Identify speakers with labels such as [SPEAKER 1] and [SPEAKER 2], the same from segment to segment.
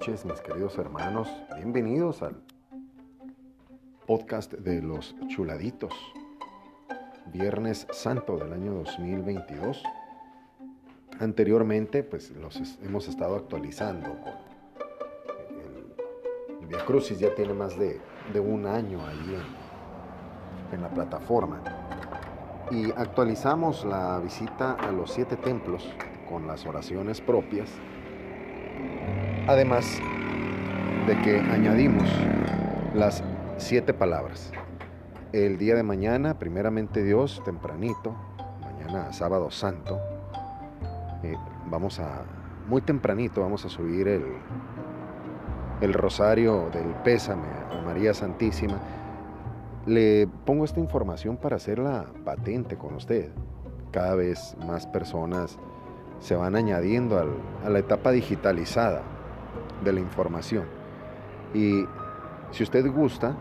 [SPEAKER 1] noches, mis queridos hermanos. Bienvenidos al podcast de los chuladitos. Viernes Santo del año 2022. Anteriormente, pues los hemos estado actualizando el, Via Crucis ya tiene más de, un año ahí en la plataforma. Y actualizamos la visita a los siete templos con las oraciones propias Además de que añadimos las siete palabras. El día de mañana, primeramente Dios, tempranito, mañana sábado santo, eh, vamos a, muy tempranito, vamos a subir el, el rosario del pésame a María Santísima. Le pongo esta información para hacerla patente con usted. Cada vez más personas se van añadiendo a la etapa digitalizada de la información. Y si usted gusta,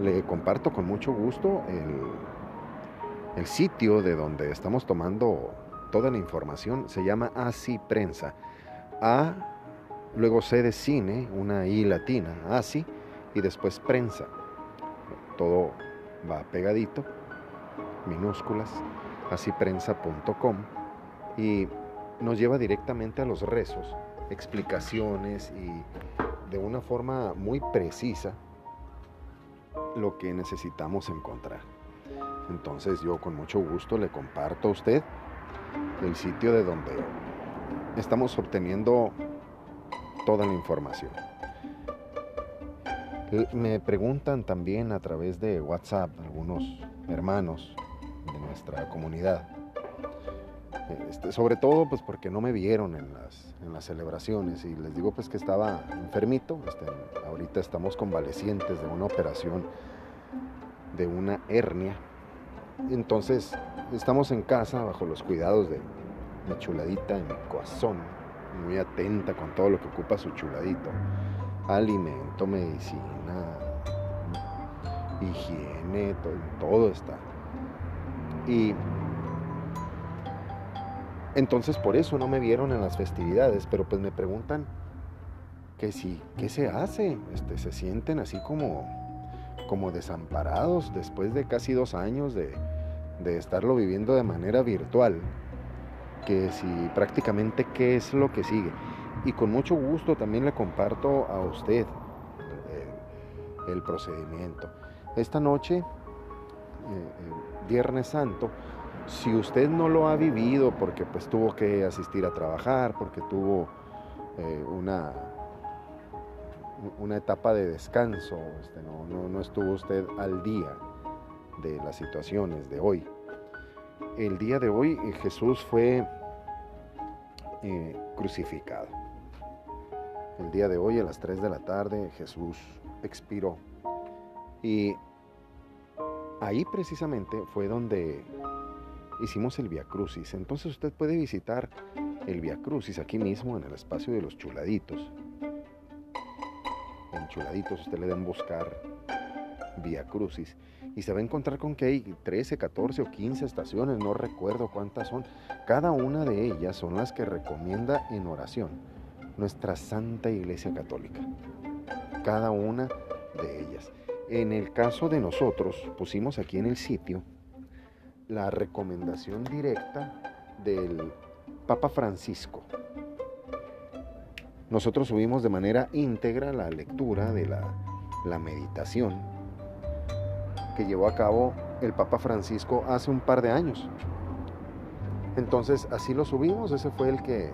[SPEAKER 1] le comparto con mucho gusto el, el sitio de donde estamos tomando toda la información. Se llama Así Prensa. A, luego C de cine, una I latina, Así, y después prensa. Todo va pegadito, minúsculas, asíprensa.com y nos lleva directamente a los rezos explicaciones y de una forma muy precisa lo que necesitamos encontrar. Entonces yo con mucho gusto le comparto a usted el sitio de donde estamos obteniendo toda la información. Me preguntan también a través de WhatsApp algunos hermanos de nuestra comunidad este, sobre todo pues porque no me vieron en las, en las celebraciones. Y les digo pues que estaba enfermito, este, ahorita estamos convalecientes de una operación de una hernia, entonces estamos en casa bajo los cuidados de mi chuladita y mi corazón, muy atenta con todo lo que ocupa su chuladito, alimento, medicina, higiene, todo, todo está. Y entonces por eso no me vieron en las festividades, pero pues me preguntan que si, ¿qué se hace? Este, se sienten así como, como desamparados después de casi dos años de, estarlo viviendo de manera virtual, que si prácticamente qué es lo que sigue. Y con mucho gusto también le comparto a usted el, el procedimiento. Esta noche, eh, eh, Viernes Santo, si usted no lo ha vivido porque pues tuvo que asistir a trabajar, porque tuvo eh, una, una etapa de descanso, este, no, estuvo usted al día de las situaciones de hoy. El día de hoy eh, Jesús fue eh, crucificado. El día de hoy a las 3 de la tarde Jesús expiró. Y ahí precisamente fue donde hicimos el Via Crucis. Entonces usted puede visitar el Via Crucis aquí mismo en el espacio de los chuladitos. En chuladitos usted le den buscar Via Crucis y se va a encontrar con que hay 13, 14 o 15 estaciones, no recuerdo cuántas son. Cada una de ellas son las que recomienda en oración nuestra Santa Iglesia Católica. Cada una de ellas. En el caso de nosotros, pusimos aquí en el sitio la recomendación directa del Papa Francisco. Nosotros subimos de manera íntegra la lectura de la, meditación que llevó a cabo el Papa Francisco hace un par de años. Entonces así lo subimos, ese fue el que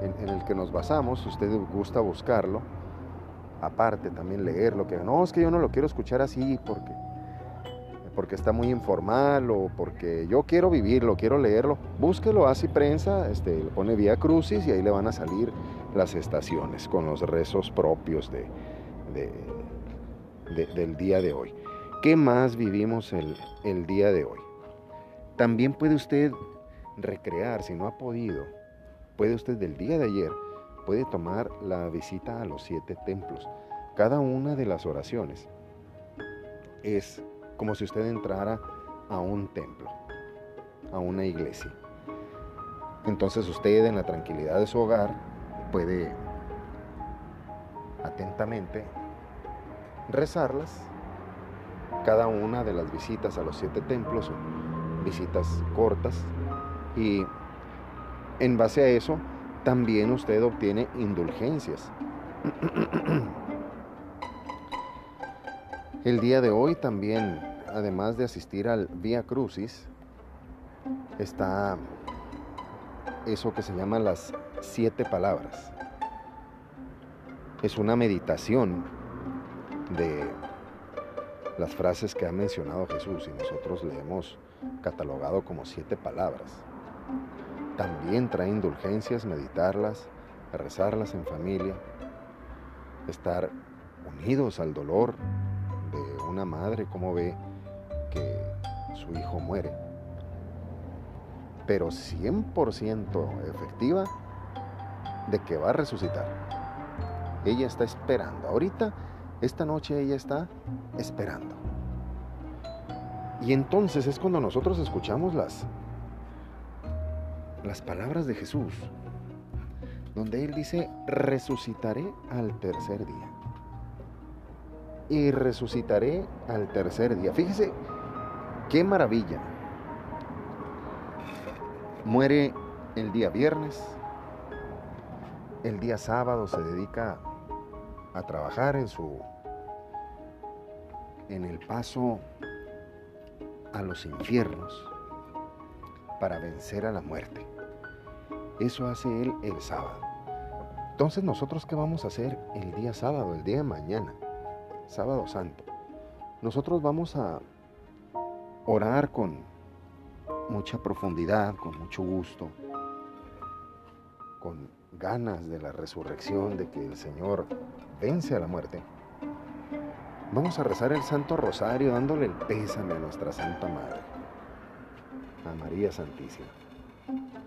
[SPEAKER 1] en, en, el que nos basamos, si usted gusta buscarlo, aparte también leerlo, que no, es que yo no lo quiero escuchar así porque porque está muy informal o porque yo quiero vivirlo, quiero leerlo, búsquelo así prensa, este, le pone vía crucis y ahí le van a salir las estaciones con los rezos propios de, del día de hoy. ¿Qué más vivimos el, el día de hoy? También puede usted recrear, si no ha podido, puede usted del día de ayer, puede tomar la visita a los siete templos. Cada una de las oraciones es como si usted entrara a un templo, a una iglesia. Entonces usted en la tranquilidad de su hogar puede atentamente, rezarlas. Cada una de las visitas a los siete templos son visitas cortas y en base a eso también usted obtiene indulgencias. El día de hoy también, además de asistir al Vía Crucis, está eso que se llama las siete palabras. Es una meditación de las frases que ha mencionado Jesús y nosotros le hemos catalogado como siete palabras. También trae indulgencias, meditarlas, rezarlas en familia, estar unidos al dolor de una madre como ve que su hijo muere. Pero 100% efectiva de que va a resucitar. Ella está esperando. Ahorita, esta noche ella está esperando. Y entonces es cuando nosotros escuchamos las, las palabras de Jesús, donde Él dice, resucitaré al tercer día. Y resucitaré al tercer día. Fíjese, qué maravilla. Muere el día viernes, el día sábado se dedica a trabajar en su en el paso a los infiernos para vencer a la muerte. Eso hace él el sábado. Entonces nosotros qué vamos a hacer el día sábado, el día de mañana, sábado santo. Nosotros vamos a orar con mucha profundidad, con mucho gusto, con ganas de la resurrección, de que el Señor vence a la muerte. Vamos a rezar el Santo Rosario dándole el pésame a nuestra Santa Madre, a María Santísima.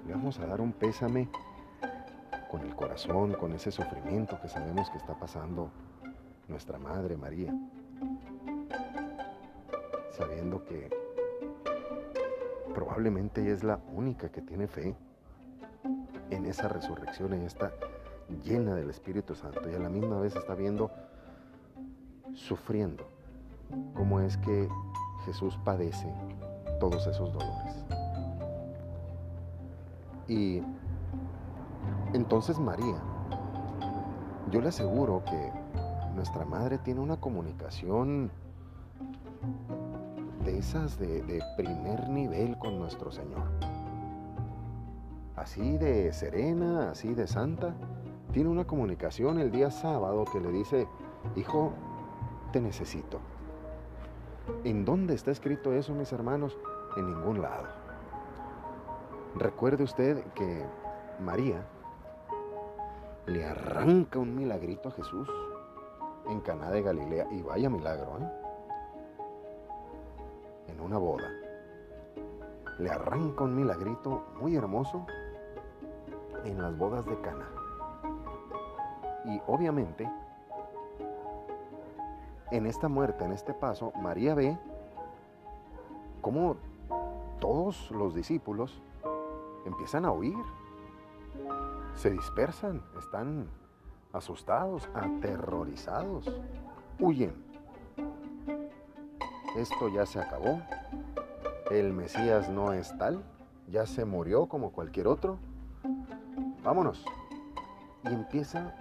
[SPEAKER 1] Le vamos a dar un pésame con el corazón, con ese sufrimiento que sabemos que está pasando nuestra Madre María, sabiendo que probablemente ella es la única que tiene fe en esa resurrección, ella está llena del Espíritu Santo y a la misma vez está viendo, sufriendo, cómo es que Jesús padece todos esos dolores. Y entonces María, yo le aseguro que nuestra madre tiene una comunicación de esas de, primer nivel con nuestro Señor así de serena, así de santa, tiene una comunicación el día sábado que le dice, hijo, te necesito. ¿En dónde está escrito eso, mis hermanos? En ningún lado. Recuerde usted que María le arranca un milagrito a Jesús en Caná de Galilea y vaya milagro, ¿eh? En una boda. Le arranca un milagrito muy hermoso en las bodas de Cana. Y obviamente, en esta muerte, en este paso, María ve cómo todos los discípulos empiezan a huir, se dispersan, están asustados, aterrorizados, huyen. Esto ya se acabó, el Mesías no es tal, ya se murió como cualquier otro vámonos. Y empieza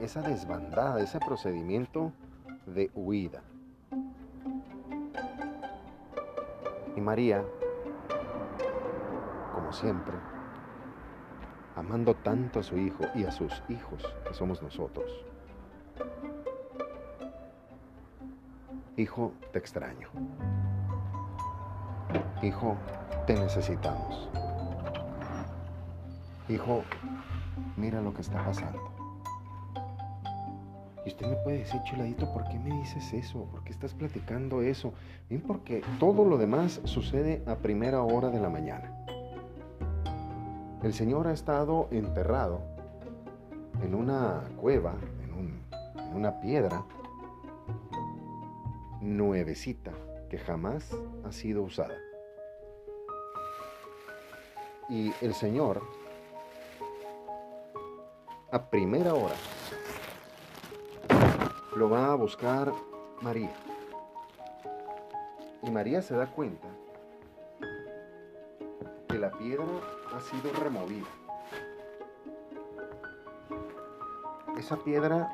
[SPEAKER 1] esa desbandada, ese procedimiento de huida. Y María, como siempre, amando tanto a su hijo y a sus hijos, que somos nosotros. Hijo, te extraño. Hijo, te necesitamos. Hijo, mira lo que está pasando. Y usted me puede decir, chuladito, ¿por qué me dices eso? ¿Por qué estás platicando eso? Bien, porque todo lo demás sucede a primera hora de la mañana. El Señor ha estado enterrado en una cueva, en, una piedra nuevecita que jamás ha sido usada. Y el Señor a primera hora lo va a buscar María. Y María se da cuenta la piedra ha sido removida. Esa piedra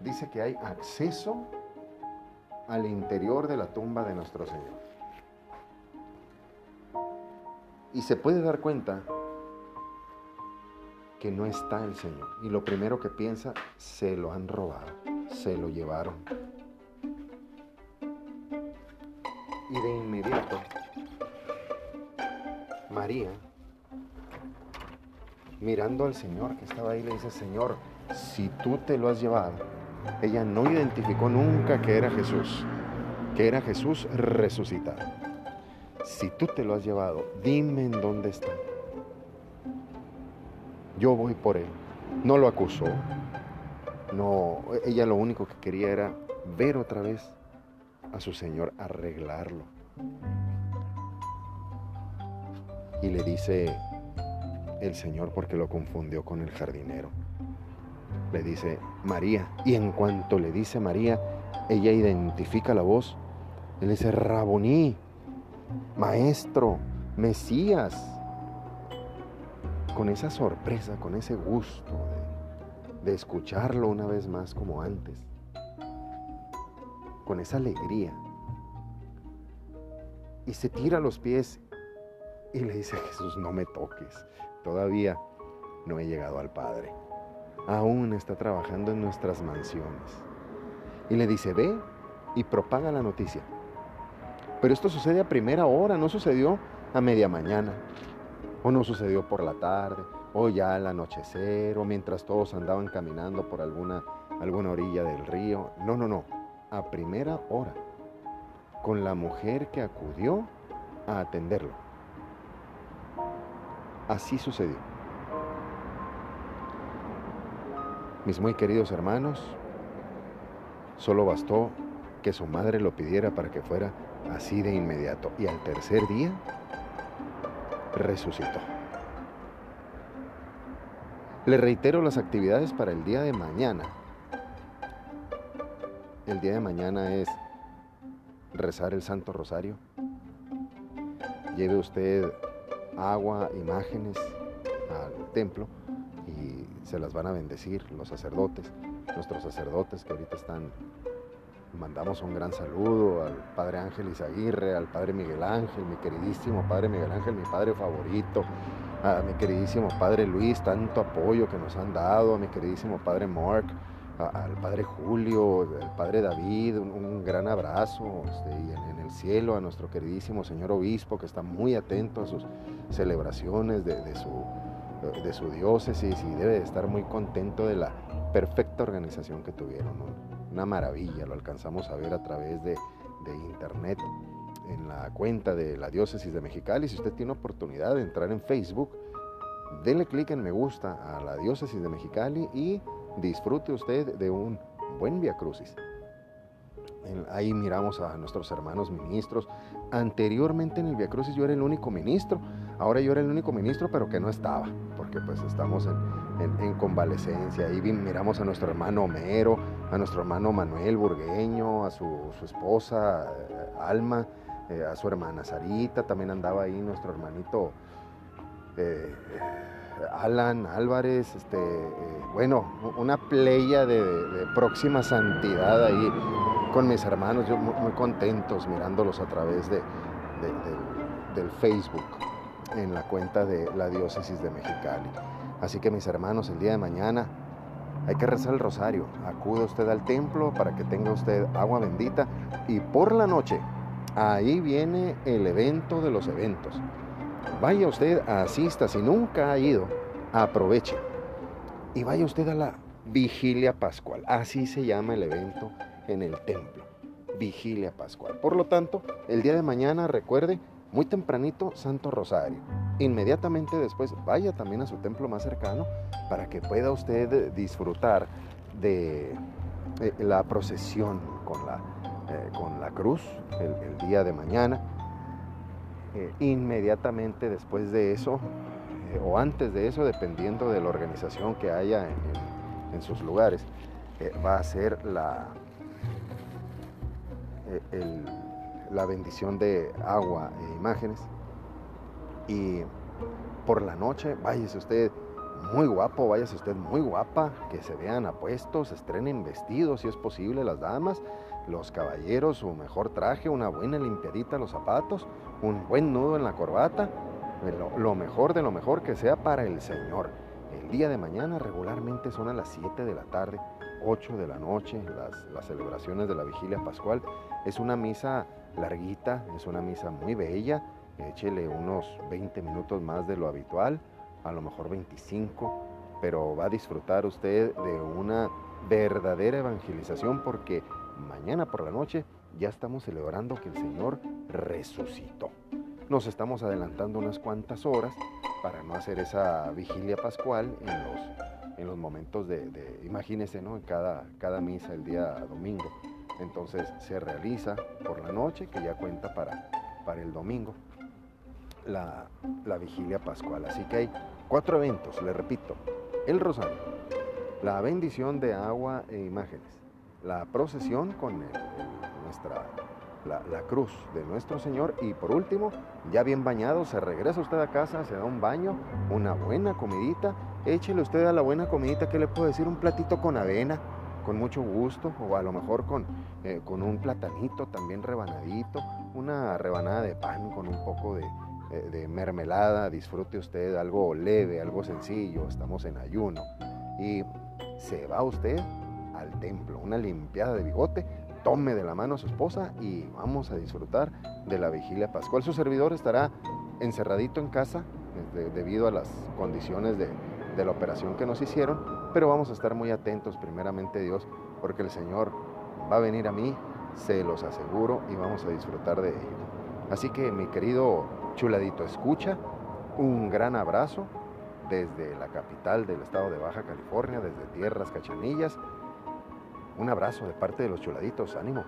[SPEAKER 1] dice que hay acceso al interior de la tumba de nuestro Señor. Y se puede dar cuenta que no está el Señor. Y lo primero que piensa, se lo han robado, se lo llevaron. Y de inmediato, María, mirando al Señor que estaba ahí, le dice, Señor, si tú te lo has llevado, ella no identificó nunca que era Jesús, que era Jesús resucitado. Si tú te lo has llevado, dime en dónde está. Yo voy por él. No lo acusó. No, ella lo único que quería era ver otra vez a su Señor arreglarlo. Y le dice el Señor porque lo confundió con el jardinero. Le dice María. Y en cuanto le dice María, ella identifica la voz. Él dice Raboní, maestro, Mesías. Con esa sorpresa, con ese gusto de, escucharlo una vez más como antes. Con esa alegría. Y se tira los pies y le dice a Jesús, no me toques. Todavía no he llegado al Padre. Aún está trabajando en nuestras mansiones. Y le dice, ve y propaga la noticia. Pero esto sucede a primera hora, no sucedió a media mañana, o no sucedió por la tarde, o ya al anochecer, o mientras todos andaban caminando por alguna, alguna orilla del río. No, no, no, a primera hora, con la mujer que acudió a atenderlo. Así sucedió. Mis muy queridos hermanos, solo bastó que su madre lo pidiera para que fuera así de inmediato. Y al tercer día resucitó. Le reitero las actividades para el día de mañana. El día de mañana es rezar el Santo Rosario. Lleve usted agua, imágenes al templo y se las van a bendecir los sacerdotes, nuestros sacerdotes que ahorita están. Mandamos un gran saludo al Padre Ángel Izaguirre, al Padre Miguel Ángel, mi queridísimo Padre Miguel Ángel, mi Padre favorito, a mi queridísimo Padre Luis, tanto apoyo que nos han dado, a mi queridísimo Padre Mark, al Padre Julio, al Padre David, un, gran abrazo este, y en, el cielo a nuestro queridísimo Señor Obispo que está muy atento a sus celebraciones de, su, de su diócesis y debe de estar muy contento de la perfecta organización que tuvieron una maravilla, lo alcanzamos a ver a través de, internet en la cuenta de la diócesis de Mexicali. Si usted tiene oportunidad de entrar en Facebook, denle clic en me gusta a la diócesis de Mexicali y disfrute usted de un buen Via Crucis. Ahí miramos a nuestros hermanos ministros. Anteriormente en el Via Crucis yo era el único ministro. Ahora yo era el único ministro, pero que no estaba, porque pues estamos en, convalecencia. Ahí miramos a nuestro hermano Homero, a nuestro hermano Manuel Burgueño, a su, esposa eh, Alma, eh, a su hermana Sarita. También andaba ahí nuestro hermanito eh, Alan Álvarez. Este, bueno, una playa de, de próxima santidad ahí con mis hermanos, yo muy, contentos mirándolos a través de, del Facebook en la cuenta de la diócesis de Mexicali. Así que mis hermanos, el día de mañana hay que rezar el rosario. Acude usted al templo para que tenga usted agua bendita y por la noche ahí viene el evento de los eventos. Vaya usted, asista, si nunca ha ido, aproveche. Y vaya usted a la vigilia pascual. Así se llama el evento en el templo. Vigilia Pascual. Por lo tanto, el día de mañana, recuerde, muy tempranito, Santo Rosario. Inmediatamente después, vaya también a su templo más cercano para que pueda usted disfrutar de eh, la procesión con la, eh, con la cruz el, día de mañana. Eh, inmediatamente después de eso, o antes de eso, dependiendo de la organización que haya en sus lugares, eh, va a ser la, eh, la bendición de agua e imágenes. Y por la noche, váyase usted muy guapo, váyase usted muy guapa, que se vean apuestos, estrenen vestidos si es posible las damas, los caballeros su mejor traje, una buena limpiadita los zapatos, un buen nudo en la corbata, lo, lo mejor de lo mejor que sea para el Señor. El día de mañana regularmente son a las 7 de la tarde, 8 de la noche, las, las celebraciones de la vigilia pascual. Es una misa larguita, es una misa muy bella, échele unos 20 minutos más de lo habitual, a lo mejor 25, pero va a disfrutar usted de una verdadera evangelización porque mañana por la noche ya estamos celebrando que el Señor resucitó. Nos estamos adelantando unas cuantas horas para no hacer esa vigilia pascual en los, en los momentos de, de imagínense, ¿no? En cada, cada misa el día domingo. Entonces se realiza por la noche, que ya cuenta para, para el domingo, la, la vigilia pascual. Así que hay cuatro eventos, le repito. El rosario, la bendición de agua e imágenes, la procesión con nuestra, la, cruz de nuestro Señor y por último, ya bien bañado, se regresa usted a casa, se da un baño, una buena comidita, échele usted a la buena comidita, ¿qué le puedo decir? Un platito con avena, con mucho gusto, o a lo mejor con, eh, con un platanito también rebanadito, una rebanada de pan con un poco de, eh, de mermelada, disfrute usted algo leve, algo sencillo, estamos en ayuno. Y se va usted templo, una limpiada de bigote, tome de la mano a su esposa y vamos a disfrutar de la vigilia pascual. Su servidor estará encerradito en casa debido a las condiciones de, de, la operación que nos hicieron, pero vamos a estar muy atentos, primeramente Dios, porque el Señor va a venir a mí, se los aseguro, y vamos a disfrutar de ello. Así que mi querido chuladito escucha, un gran abrazo desde la capital del estado de Baja California, desde Tierras Cachanillas. Un abrazo de parte de los chuladitos, ánimo.